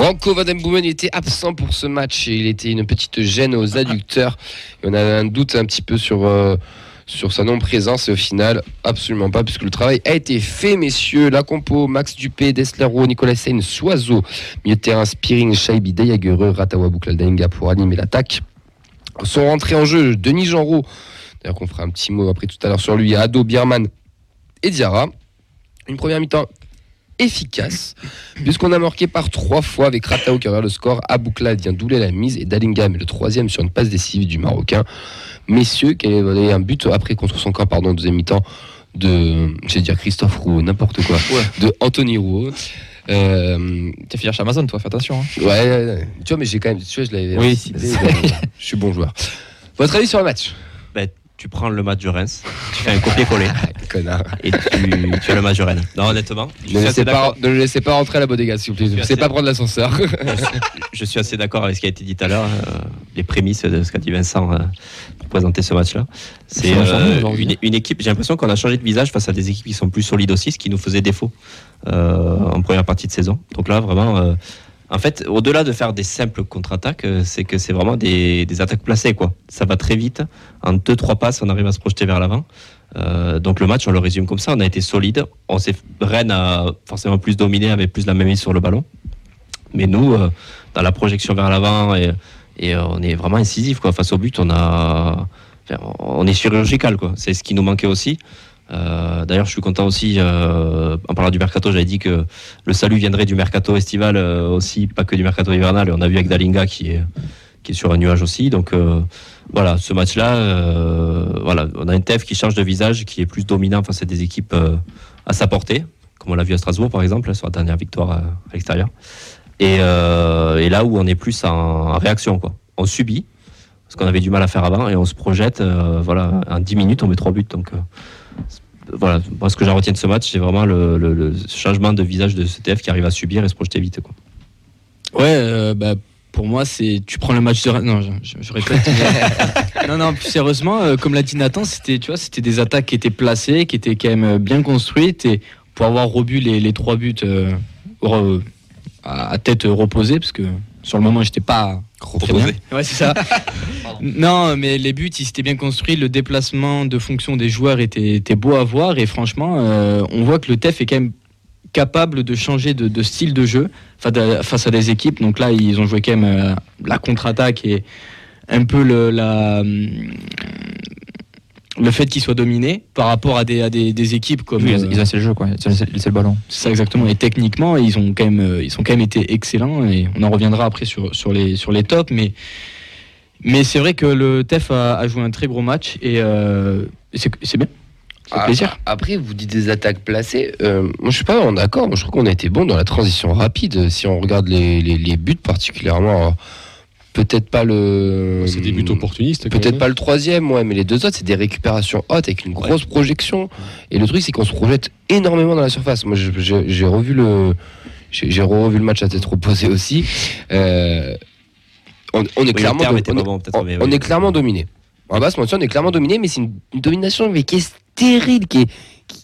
Branko Van Boomen était absent pour ce match et il était une petite gêne aux adducteurs. on avait un doute un petit peu sur, euh, sur sa non-présence et au final, absolument pas, puisque le travail a été fait, messieurs. La compo, Max Dupé, Deslero, Nicolas Seine, Soiseau, milieu de terrain, Spiring, Shaibi, Deyagereux, Ratawa Bouklaldainga pour animer l'attaque. Sont rentrés en jeu Denis Genreau, d'ailleurs qu'on fera un petit mot après tout à l'heure sur lui, Ado, Bierman et Diarra. Une première mi-temps efficace, puisqu'on a marqué par trois fois avec Ratao qui a le score, Abouklad vient doubler la mise et Dalinga met le troisième sur une passe décisive du Marocain. Messieurs, qui avait un but après contre son corps, pardon, deuxième mi-temps de, je vais dire Christophe Roux, n'importe quoi, de Anthony Roux. Euh, T'es fier chez Amazon, toi, fais attention. Hein. Ouais, tu vois, mais j'ai quand même, tu vois, je l'avais. Oui, je suis bon joueur. Votre avis sur le match? Tu prends le match de Reims, tu fais un copier-coller. Connard. Et tu, tu, as le match de Rennes. Non, honnêtement. Ne, laissez pas, ne le laissez pas rentrer à la bodega, s'il vous plaît. Ne pas prendre l'ascenseur. je suis assez d'accord avec ce qui a été dit tout à l'heure, euh, les prémices de ce qu'a dit Vincent euh, pour présenter ce match-là. C'est euh, une, une, équipe, j'ai l'impression qu'on a changé de visage face à des équipes qui sont plus solides aussi, ce qui nous faisait défaut en première partie de saison. Donc là, vraiment en fait, au-delà de faire des simples contre-attaques, euh, c'est que c'est vraiment des, attaques placées. Quoi. Ça va très vite. En deux, trois passes, on arrive à se projeter vers l'avant. Euh, donc le match, on le résume comme ça. On a été solide. On Rennes a forcément plus dominé, avait plus la même mise sur le ballon. Mais nous, euh, dans la projection vers l'avant, et, on est vraiment incisif. Quoi. Face au but, on, a, on est chirurgical. C'est ce qui nous manquait aussi. Euh, d'ailleurs, je suis content aussi, euh, en parlant du mercato, j'avais dit que le salut viendrait du mercato estival euh, aussi, pas que du mercato hivernal. Et on a vu avec Dalinga qui est, qui est sur un nuage aussi. Donc voilà, ce match-là, voilà, on a un TEF qui change de visage, qui est plus dominant face à des équipes à sa portée, comme on l'a vu à Strasbourg par exemple, sur la dernière victoire à, l'extérieur. Et, là où on est plus en, réaction, quoi. On subit, ce qu'on avait du mal à faire avant, et on se projette. voilà, en 10 minutes, on met 3 buts. Donc voilà, moi, ce que j'en retiens de ce match, c'est vraiment le, changement de visage de CTF qui arrive à subir et se projeter vite. Quoi. Ouais, euh, bah, pour moi, c'est tu prends le match de non, je, répète. non, non, plus sérieusement, euh, comme l'a dit Nathan, c'était tu vois, c'était des attaques qui étaient placées, qui étaient quand même euh, bien construites et pour avoir rebu les, les trois buts à, tête reposée, parce que sur le moment, j'étais pas Ouais, c'est ça. non, mais les buts, ils étaient bien construits. Le déplacement de fonction des joueurs était, était beau à voir. Et franchement, euh, on voit que le TEF est quand même capable de changer de, style de jeu face à des équipes. Donc là, ils ont joué quand même euh, la contre-attaque et un peu le, la, le fait qu'ils soient dominés par rapport à des, des, équipes comme ils, ont laissé le jeu quoi ils ont laissé le ballon c'est ça exactement et techniquement ils ont quand même euh, ils sont quand même été excellents et on en reviendra après sur, sur les sur les tops mais mais c'est vrai que le TEF a, joué un très gros match et euh, c'est bien ah, plaisir. Après, vous dites des attaques placées. Euh, moi, je suis pas vraiment d'accord. Moi, je trouve qu'on a été bon dans la transition rapide. Si on regarde les, les, les buts particulièrement peut-être pas le. C'est des buts opportunistes. Peut-être pas le troisième, ouais, mais les deux autres, c'est des récupérations hautes avec une grosse projection. Et le truc, c'est qu'on se projette énormément dans la surface. Moi, j'ai revu le. J'ai revu le match à tête reposée aussi. Euh, on, est clairement, on, est clairement dominé. On va pas se mentir, on est clairement dominé, mais c'est une, domination qui est stérile, qui est,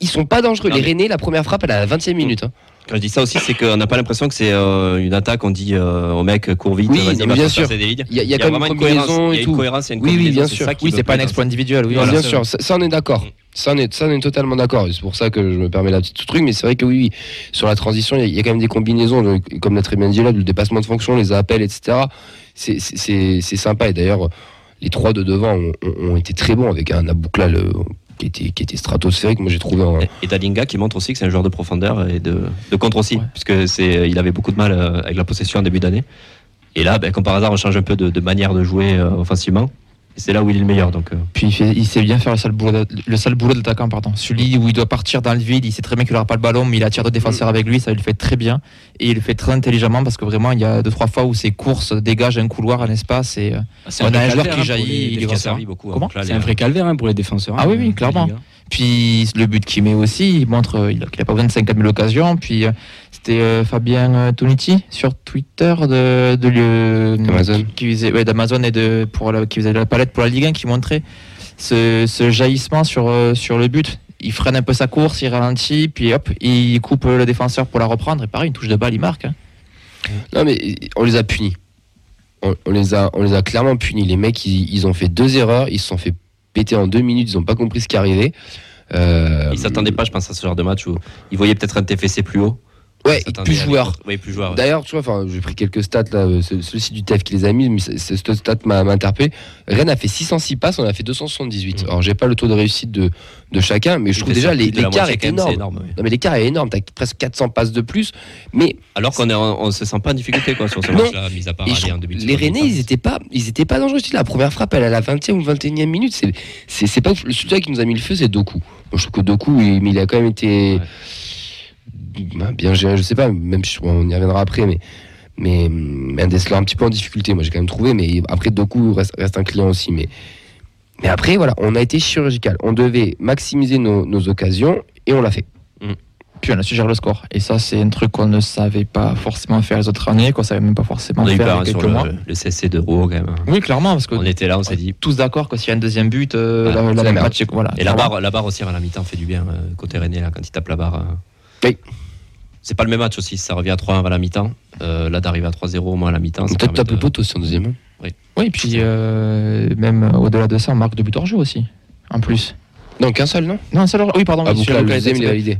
ils sont pas dangereux. les Rennais, la première frappe, elle à la 20e minute. Hein. Quand je dis ça aussi, c'est qu'on n'a pas l'impression que c'est euh, une attaque. On dit euh, au mec cours vite. Oui, bien sûr. Il y a, quand même une cohérence. Il y a une cohérence. oui, oui, bien sûr. Oui, c'est pas un exploit individuel. Oui, bien sûr. Ça, on est d'accord. Ça on, est, ça, on est totalement d'accord. C'est pour ça que je me permets la petite truc. Mais c'est vrai que oui, sur la transition, il y, a quand même des combinaisons, comme l'a très bien dit là, le dépassement de fonction, les appels, etc. C'est sympa. Et d'ailleurs, les trois de devant ont, été très bons avec un Aboukla qui était, qui était stratosphérique. Moi, j'ai trouvé Et Dalinga qui montre aussi que c'est un joueur de profondeur et de, de contre aussi, puisque c'est, il avait beaucoup de mal euh, avec la possession en début d'année. Et là, ben, comme par hasard, on change un peu de, de manière de jouer euh, offensivement c'est là où il est le meilleur. Donc, euh. Puis il, sait bien faire le sale boulot, le sale boulot d'attaquant, pardon. Celui où il doit partir dans le vide, il sait très bien qu'il n'aura pas le ballon, mais il attire deux défenseurs avec lui, ça il le fait très bien. Et il le fait très intelligemment parce que vraiment, il y a deux, trois fois où ses courses dégagent un couloir, un espace. Et, euh, ah, on a un joueur qui hein, jaillit, il est servi beaucoup. Hein, c'est un vrai calvaire hein, pour les défenseurs. Ah oui, oui, clairement. Puis le but qu'il met aussi, il montre qu'il n'a pas besoin de 50 000 occasions. Puis c'était Fabien Toniti sur Twitter de, de Amazon. qui, faisait d'Amazon et de pour qui faisait la palette pour la Ligue 1 qui montrait ce, jaillissement sur sur le but. Il freine un peu sa course, il ralentit, puis hop, il coupe le défenseur pour la reprendre. Et pareil, une touche de balle, il marque. Hein. Non, mais on les a punis. On, les, a, on les a clairement punis. Les mecs, ils, ont fait deux erreurs. Ils se sont fait péter en deux minutes. Ils n'ont pas compris ce qui arrivait. Euh, ils s'attendaient pas, je pense, à ce genre de match où ils voyaient peut-être un TFC plus haut. Ouais, plus joueur. plus joueur. D'ailleurs, tu vois, enfin, j'ai pris quelques stats là, euh, celui-ci du TEF qui les a mis, mais ce stat m'a interpellé. Rennes a fait 606 passes, on a fait 278. Mmh. Alors, j'ai pas le taux de réussite de, de chacun, mais je trouve déjà l'écart est, énorme. énorme Non, mais l'écart est énorme. T'as presque 400 passes de plus, mais alors qu'on on se sent pas en difficulté quoi sur ce match-là, mis à part aller en Les Rennais, ils étaient pas, ils étaient pas dangereux. La première frappe, elle à la 20e ou 21e minute. C'est, c'est, pas celui qui nous a mis le feu, c'est Doku. je trouve que Doku, il, il a quand même été. Bien géré, je sais pas, même on y reviendra après, mais mais un un petit peu en difficulté, moi j'ai quand même trouvé, mais après Doku reste, reste un client aussi, mais mais après voilà, on a été chirurgical, on devait maximiser nos, occasions et on l'a fait. Mm. Puis on a su gérer le score. Et ça, c'est un truc qu'on ne savait pas forcément faire les autres années, qu'on savait même pas forcément on a faire. quelques sur mois. Le, le CC de Rouen, quand même. Oui, clairement, parce qu'on était là, on s'est dit. Tous d'accord que s'il y a un deuxième but, euh, la, match, voilà. Et la barre, la barre aussi à la mi-temps fait du bien, euh, côté René, là, quand il tape la barre. Euh. Oui. C'est pas le même match aussi, ça revient à 3-1 à la mi-temps. Euh, là, d'arriver à 3-0 au moins à la mi-temps. Peut-être tape le poteau aussi en deuxième. Oui, oui et puis euh, même au-delà de ça, on marque de but hors jeu aussi, en plus. Non, qu'un seul, non? Non, un seul. Oui, pardon. Ah, oui, le deuxième, il est validé.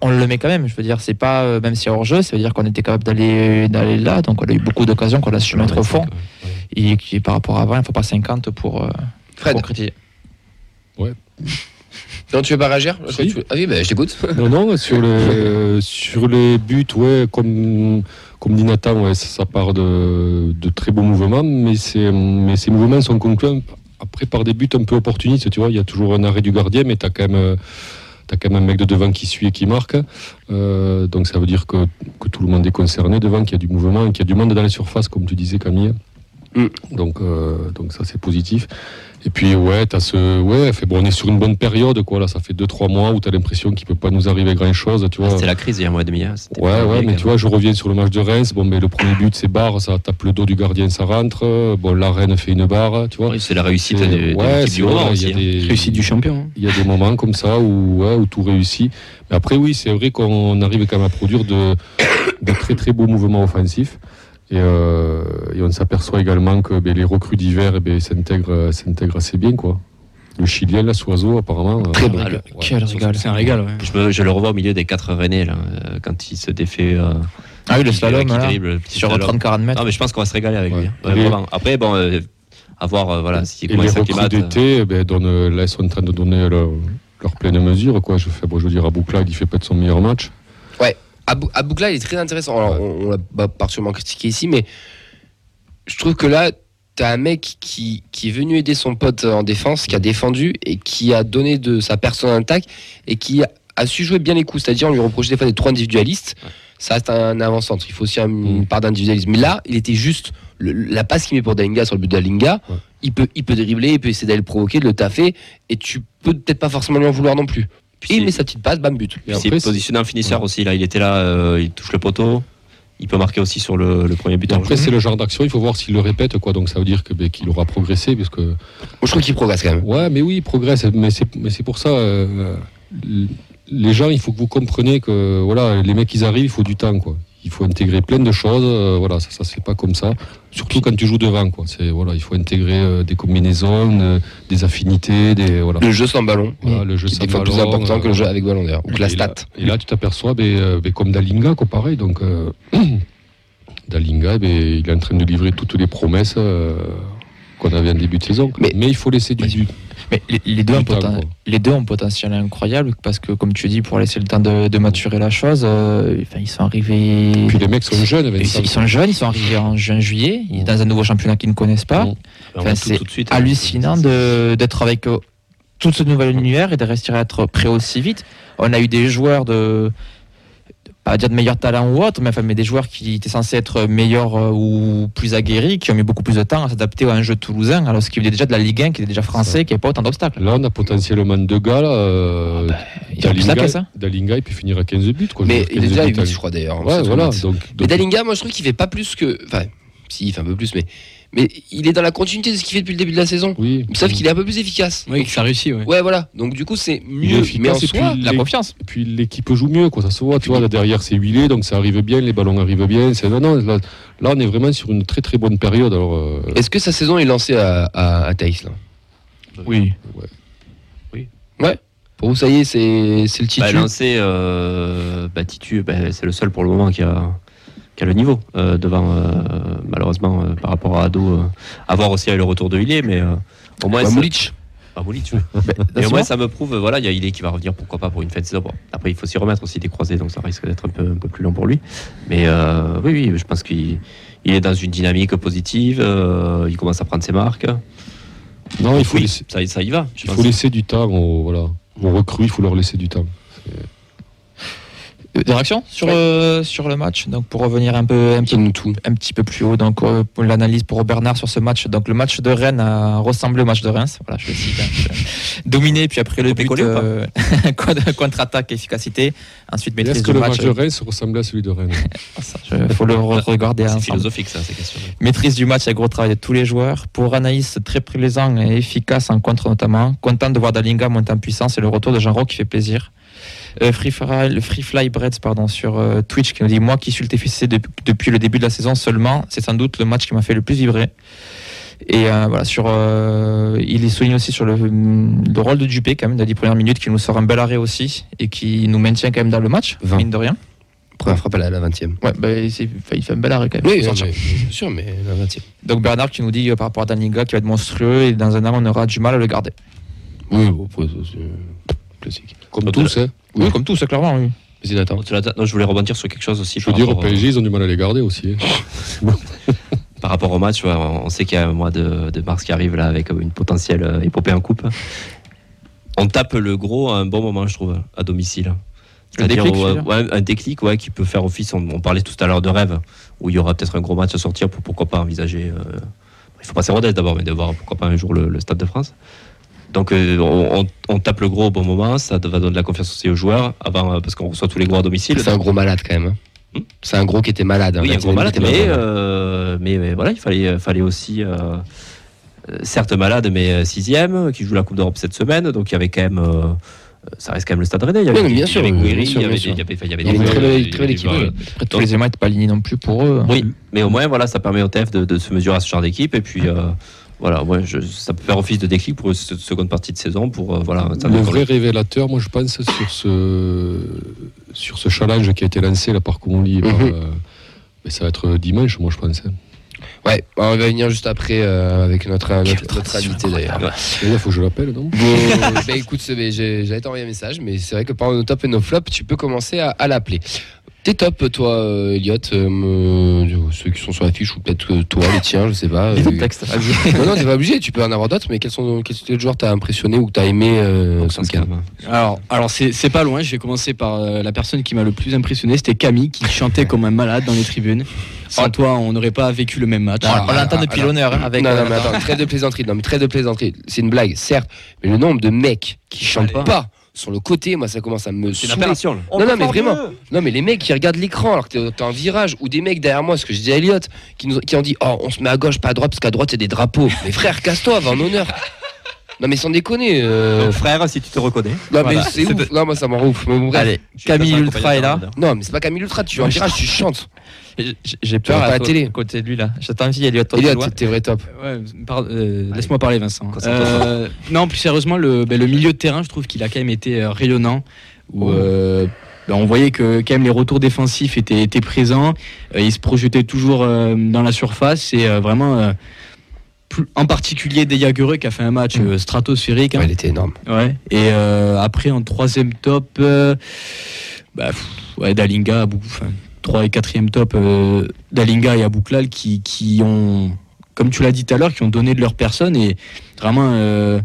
On le met quand même. Je veux dire, c'est pas euh, même si hors jeu, ça veut dire qu'on était capable d'aller d'aller là. Donc, on a eu beaucoup d'occasions qu'on a su mettre au fond. Et qui, par rapport à avant, il ne faut pas 50 pour, euh, Fred. concrétiser. Ouais. Non, tu veux pas réagir Ah oui, bah, je t'écoute. Non, non, sur les, sur les buts, ouais, comme, comme dit Nathan, ouais, ça, part de, de, très beaux mouvements, mais, mais ces mouvements sont conclus après par des buts un peu opportunistes. Tu vois, il y a toujours un arrêt du gardien, mais tu as quand même. T'as quand même un mec de devant qui suit et qui marque. Euh, donc ça veut dire que, que, tout le monde est concerné devant, qu'il y a du mouvement, qu'il y a du monde dans les surfaces, comme tu disais Camille. Mm. Donc, euh, donc ça c'est positif. Et puis ouais, as ce, ouais, fait, bon, on est sur une bonne période, quoi. Là, ça fait 2-3 mois où tu as l'impression qu'il peut pas nous arriver grand chose, tu vois. C'était la crise il y a un mois et demi. Hein. Ouais, ouais, mais tu vois, je reviens sur le match de Reims. Bon, mais le premier but, c'est barre, ça tape le dos du gardien, ça rentre. Bon, la reine fait une barre, tu vois. Oui, c'est la réussite de, ouais, du moment hein. des, réussite du champion. Hein. Il y a des moments comme ça où, ouais, où tout réussit. Mais après, oui, c'est vrai qu'on arrive quand même à produire de, de très très beaux mouvements offensifs. Euh, et, on s'aperçoit également que ben, les recrues d'hiver eh ben, s'intègrent assez bien. quoi. Le Chilien, là, Soiseau, apparemment. Euh, Très bon. Quel régal. C'est un régal. Ouais. Je, le revois au milieu des quatre Rennais, là, euh, quand il se défait. ah oui, le slalom, sur 30-40 mètres. Non, mais je pense qu'on va se régaler avec lui. Hein. Après, bon, à voir voilà, si et les recrues d'été ben, là, ils sont en train de donner leur, pleine mesure. Quoi. Je, fais, bon, je veux dire, à Boucla, il fait peut-être son meilleur match. Ouais. Aboukla, il est très intéressant. Alors, on, l'a partiellement critiqué ici, mais je trouve que là, tu as un mec qui, qui, est venu aider son pote en défense, qui a défendu et qui a donné de sa personne intact et qui a, su jouer bien les coups. C'est-à-dire, on lui reprochait des fois des trop individualistes. Ça reste un avant-centre. Il faut aussi une mm. part d'individualisme. Mais là, il était juste. la passe qu'il met pour Dalinga sur le but de Dalinga, il, peut, il peut dribbler, il peut essayer d'aller le provoquer, de le taffer, et tu peux peut-être pas forcément lui en vouloir non plus il met sa petite passe, bam, but. Il s'est positionné en finisseur aussi. Là, il était là, euh, il touche le poteau. Il peut marquer aussi sur le, premier but. Après, c'est le genre d'action, il faut voir s'il le répète, quoi. Donc ça veut dire que ben, qu'il aura progressé, parce que. Moi, je trouve qu'il progresse quand même. Ouais, mais oui, il progresse. Mais c'est pour ça. Euh, les gens, il faut que vous compreniez que voilà, les mecs, ils arrivent, il faut du temps, quoi il faut intégrer plein de choses. Euh, voilà, ça, ça se fait pas comme ça. Surtout quand tu joues devant, quoi. C'est voilà, il faut intégrer euh, des combinaisons, euh, des affinités, des voilà. Le jeu sans ballon. le jeu sans ballon. plus important que le jeu avec ballon d'ailleurs, ou la stat. et là, tu t'aperçois, ben, ben, comme Dalinga, quoi, pareil. Donc Dalinga, ben, il est en train de livrer toutes les promesses qu'on avait en début de saison. Mais, mais il faut laisser du, du mais les, deux, ont les deux ont potentiel incroyable parce que, comme tu dis, pour laisser le temps de, maturer la chose, euh, ils sont arrivés. Puis les mecs sont jeunes. Ils, sont jeunes, ils sont arrivés en juin, juillet, mmh. dans un nouveau championnat qu'ils ne connaissent pas. Mmh. Enfin, c'est hallucinant d'être avec euh, tout ce nouvel univers et de rester à être prêt aussi vite. On a eu des joueurs de pas dire de meilleurs talents ou autre, mais, enfin, mais des joueurs qui étaient censés être meilleurs euh, ou plus aguerris, qui ont mis beaucoup plus de temps à s'adapter à un jeu toulousain, alors qu'il venait déjà de la Ligue 1, qui était déjà français, qui n'avait pas autant d'obstacles. Là, on a potentiellement deux gars. Là, euh, ah bah, Dalinga, Dalinga, il peut finir à 15 buts. Quoi, mais il est déjà 8, je crois d'ailleurs. Ouais, voilà, donc, Mais Dalinga, moi je trouve qu'il fait pas plus que. Enfin, si, il fait un peu plus, mais mais il est dans la continuité de ce qu'il fait depuis le début de la saison. Oui. Sauf qu'il est un peu plus efficace. Oui, que ça réussit. Ouais. ouais, voilà. Donc du coup, c'est mieux. mais en soi, la confiance. Et puis l'équipe joue mieux, quoi. Ça se voit. Tu vois, là derrière, c'est huilé, donc ça arrive bien. Les ballons arrivent bien. C'est non, non. Là, on est vraiment sur une très très bonne période. Alors. Euh, Est-ce que sa saison est lancée à, à, Thaïs là? Oui. Ouais. Oui. Ouais. Pour vous, ça y est, c'est le titre. Bah, lancé, euh, bah, Titu, bah, c'est le seul pour le moment qui a qui a le niveau euh, devant, euh, malheureusement, euh, par rapport à Ado. à voir aussi avec le retour de Hillier, mais au moins. Bah, Moulich. Pas Moulich, mais au moins, ça me prouve, voilà, il y a Hillier qui va revenir, pourquoi pas pour une fin de saison. après, il faut s'y remettre aussi des croisés, donc ça risque d'être un peu, un peu plus long pour lui. Mais oui, oui, je pense qu'il est dans une dynamique positive, il commence à prendre ses marques. Non, il faut laisser, ça, ça y va. Il faut laisser du temps, on, voilà. on recrue, il faut leur laisser du temps. Des réactions sur, euh, sur le match Donc pour revenir un peu un, petit, un petit peu plus haut, donc euh, pour l'analyse pour Bernard sur ce match. Donc le match de Rennes a ressemblé au match de Reims. Voilà, je le cite. Hein. Dominé, puis après le but euh, contre-attaque, efficacité. Ensuite maîtrise Est-ce que le match. de Reims ressemblait à celui de Rennes? Il faut le regarder. C'est philosophique ça, ces questions. Maîtrise du match, avec gros travail de tous les joueurs. Pour Anaïs, très plaisant et efficace en contre notamment. Content de voir Dalinga monter en puissance et le retour de Jean Roch qui fait plaisir. Euh, Free, Free Fly Breads pardon, sur euh, Twitch qui nous dit Moi qui suis le TFC depuis le début de la saison seulement, c'est sans doute le match qui m'a fait le plus vibrer. Et euh, voilà, sur, il est souligné aussi sur le, rôle de Dupé, quand même, dans les 10 premières minutes, qui nous sort un bel arrêt aussi et qui nous maintient quand même dans le match, mine de rien. Première frappe à la, 20e. Ouais, bah, il fait un bel arrêt quand même. Oui, bien sûr, mais la 20e. Donc Bernard qui nous dit par rapport à Daninga qui va être monstrueux et dans un an on aura du mal à le garder. Oui, c'est classique. Comme tous, hein. Oui, comme tout, c'est clairement, oui. Non, je voulais rebondir sur quelque chose aussi. Je veux dire, au PSG, ils ont du mal à les garder aussi. Hein. par rapport au match, on sait qu'il y a un mois de, mars qui arrive là avec une potentielle euh, épopée en coupe. On tape le gros à un bon moment, je trouve, à domicile. Un déclic, un déclic ouais, qui peut faire office. On, parlait tout à l'heure de rêve, où il y aura peut-être un gros match à sortir pour pourquoi pas envisager. Euh, il faut passer Rodez d'abord, mais de voir pourquoi pas un jour le Stade de France. Donc euh, on, tape le gros au bon moment, ça va donner de la confiance aussi aux joueurs, avant, euh, parce qu'on reçoit tous les gros à domicile. C'est un gros malade quand même. Hein. Hmm c'est un gros qui était malade. Hein, oui, un gros malade, euh, mais, mais, voilà, il fallait, fallait aussi, certes malade, mais sixième, qui joue la Coupe d'Europe cette semaine, donc il y avait quand même ça reste quand même le Stade Rennais. Il y avait, bien sûr, il y avait il y avait, il y avait, une très belle équipe. tous les n'étaient pas alignés non plus pour eux. Oui, mais au moins, voilà, ça permet au TF de, se mesurer à ce genre d'équipe. Et puis, voilà, ouais, je, ça peut faire office de déclic pour cette seconde partie de saison. Pour, euh, voilà, le vrai révélateur, moi je pense, sur ce, sur ce challenge qui a été lancé là, par Comoli, mhm. euh, ça va être dimanche, moi je pense. Hein. Ouais, on va venir juste après euh, avec notre, notre, invité d'ailleurs. Il faut que je l'appelle, non bah, écoute, j'allais t'envoyer un message, mais c'est vrai que pendant nos top et nos flops, tu peux commencer à, à l'appeler. T'es top, toi, euh, Elliot. Euh, ceux qui sont sur la fiche, ou peut-être toi, les tiens, je sais pas. Euh, texte. non, non, t'es pas obligé, tu peux en avoir d'autres, mais quels sont quels joueurs t'as impressionné ou que t'as aimé euh, Alors, alors c'est pas loin, je vais commencer par la personne qui m'a le plus impressionné, c'était Camille, qui chantait comme un malade dans les tribunes. Sans toi, on n'aurait pas vécu le même match. on l'entend depuis l'honneur. Hein, avec non, non, mais attends, très de plaisanterie. Non, mais très de plaisanterie. C'est une blague, certes, mais le nombre de mecs qui chantent pas sur le côté, moi ça commence à me C'est Non, non, mais vraiment. Non, mais les mecs qui regardent l'écran alors que t'es en virage, ou des mecs derrière moi, ce que je dis à Elliot, qui, nous, qui ont dit Oh, on se met à gauche, pas à droite, parce qu'à droite c'est des drapeaux. mais frère, casse-toi, va en honneur. Non mais sans déconner. Euh... frère, si tu te reconnais. Non mais c'est ouf. Non moi ça m'en ouf. Mais Allez, Camille Ultra est là. Non mais c'est pas Camille Ultra. Tu es en virage, tu chantes. J'ai peur à, la télé. côté de lui là. J'attends envie, Elliot. Elliot, t'es vrai top. Ouais, euh, Laisse-moi parler, Vincent. Euh, non, plus sérieusement, le, ben, le, milieu de terrain, je trouve qu'il a quand même été euh, rayonnant. Où, oh. ben, on voyait que quand même les retours défensifs étaient, étaient présents. il se projetait toujours dans la surface et vraiment. En particulier Deyagereux qui a fait un match mm. stratosphérique. Hein. il était énorme. Ouais. Et après en troisième top, bah, ouais, Dalinga a beaucoup. 3 et 4e top euh, d'Alinga et Abouklal qui, qui ont, comme tu l'as dit tout à l'heure, qui ont donné de leur personne et vraiment. Euh,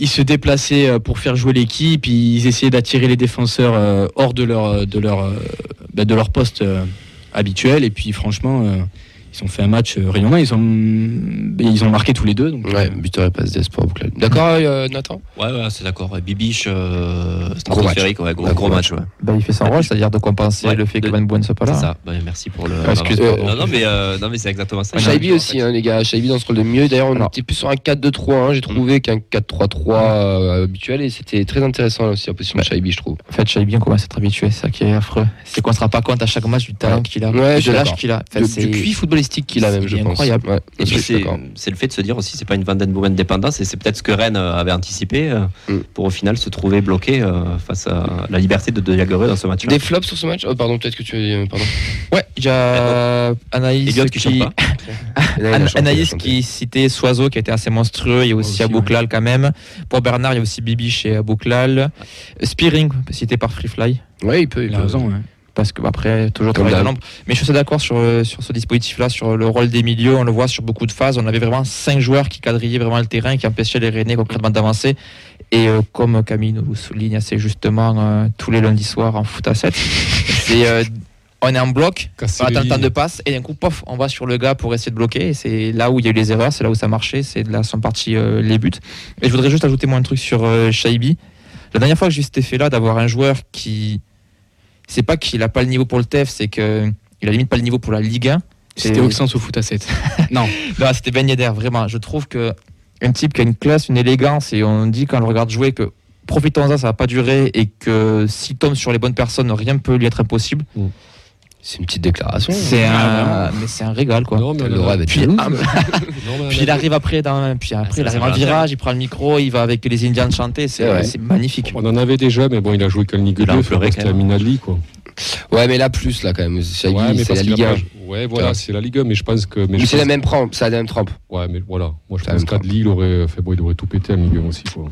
ils se déplaçaient euh, pour faire jouer l'équipe, ils essayaient d'attirer les défenseurs euh, hors de leur, de leur, bah, de leur poste habituel. Et puis franchement, ils ont fait un match euh, rayonnant. Ils ont, ils ont marqué tous les deux. Donc, ouais, euh, buteur et passe d'espoir. D'accord, euh, Nathan? Ouais, ouais c'est d'accord. Bibiche, euh, gros match. Ouais, gros, gros, match. ouais. Bah, il fait son rôle, c'est-à-dire de compenser le fait que Van Bouen soit pas là. C'est ça. Bah, merci pour le. Ah, excuse-moi. non, non, mais, non, mais c'est exactement ça. Shaibi aussi, hein, les gars. Shaibi dans ce rôle de mieux. D'ailleurs, on était plus sur un 4-2-3. Hein, J'ai trouvé mm. qu'un 4-3-3 habituel et c'était très intéressant aussi en position de Shaibi, je trouve. En fait, Shaibi, on commence à être habitué. C'est ça qui est affreux. C'est qu'on se rend pas compte à chaque match du talent qu'il a, de l'âge qu'il a. Du QI footballistique qu'il a même, je incroyable. c'est le fait de se dire aussi, c'est pas une Den Boomen dépendance, et c'est peut-être ce que Rennes euh, avait anticipé euh, mm. pour au final se trouver bloqué euh, face à la liberté de De dans ce match. Des flops sur ce match? Oh, Pardon, peut-être que tu as pardon. Ouais, il y a Anaïs qui, Anaïs qui citait Soiseau qui était assez monstrueux. Il y a aussi, Abouklal quand même. Pour Bernard, il y a aussi Bibi chez Abouklal. Spearing, cité par Freefly. Ouais, il peut. Il, a raison parce que après toujours travailler dans l'ombre. Mais je suis d'accord sur, euh, sur ce dispositif-là, sur le rôle des milieux. On le voit sur beaucoup de phases. On avait vraiment cinq joueurs qui quadrillaient vraiment le terrain, qui empêchaient les Rennais concrètement d'avancer. Et euh, comme Camille nous souligne assez justement euh, tous les lundis soirs en foot à 7, c'est on est en bloc, on attend le temps de passe et d'un coup, pof, on va sur le gars pour essayer de bloquer. C'est là où il y a eu les erreurs, c'est là où ça marchait, c'est là sont partis les buts. Et je voudrais juste ajouter moi un truc sur Shaibi. La dernière fois que j'ai eu cet effet-là d'avoir un joueur qui c'est pas qu'il a pas le niveau pour le TEF, c'est qu'il a limite pas le niveau pour la Ligue 1. C'était Auxence au foot à 7. non. non c'était Ben Yedder, vraiment. Je trouve que un type qui a une classe, une élégance, et on dit quand on le regarde jouer que profitons-en, ça va pas durer, et que s'il tombe sur les bonnes personnes, rien ne peut lui être impossible. Mm. C'est une petite déclaration. C'est un, mais c'est un régal quoi. Non, mais le rêve puis, puis il arrive après, dans, puis après, il arrive en virage, il prend le micro, il va avec les Indians chanter, c'est magnifique. On en avait déjà, mais bon, il a joué qu'un Ligue 2, c'était à Minali quoi. Ouais, mais là plus là quand même. c'est la Ligue 1. Ouais, voilà, c'est la Ligue 1, mais je pense que. Mais, c'est la même trempe, c'est la même trempe. Ouais, mais voilà, moi je pense qu'Adli, il aurait fait, bon, il devrait tout péter en Ligue 1 aussi quoi.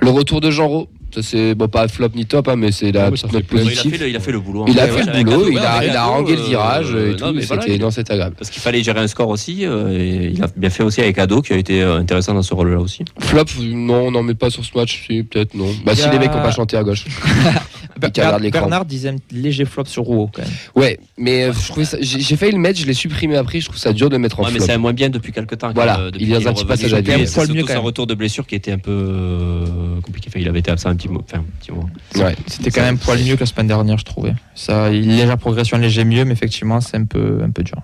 Le retour de Jean ça c'est bon, pas flop ni top, hein, mais c'est la petite note positive. Il, a fait le boulot. Il a fait le boulot, il a, il a rangé le virage et tout. C'était agréable. Parce qu'il fallait gérer un score aussi. Euh, et il a bien fait aussi avec Ado qui a été euh, intéressant dans ce rôle-là aussi. Flop, non, on n'en met pas sur ce match. Si, peut-être non. Bah, si les mecs n'ont pas chanté à gauche. Bernard disait un léger flop sur Rouault quand même. Ouais, mais euh, j'ai failli le mettre, je l'ai supprimé après. Je trouve ça dur de le mettre en flop. mais c'est moins bien depuis quelques temps. Voilà, il y a un petit passage à dire. C'est surtout son retour de blessure qui était un peu compliqué. il avait été absent un petit mot. Ouais, c'était quand même poil mieux que la semaine dernière, je trouvais. Ça, légère progression, léger mieux, mais effectivement, c'est un peu, un peu dur.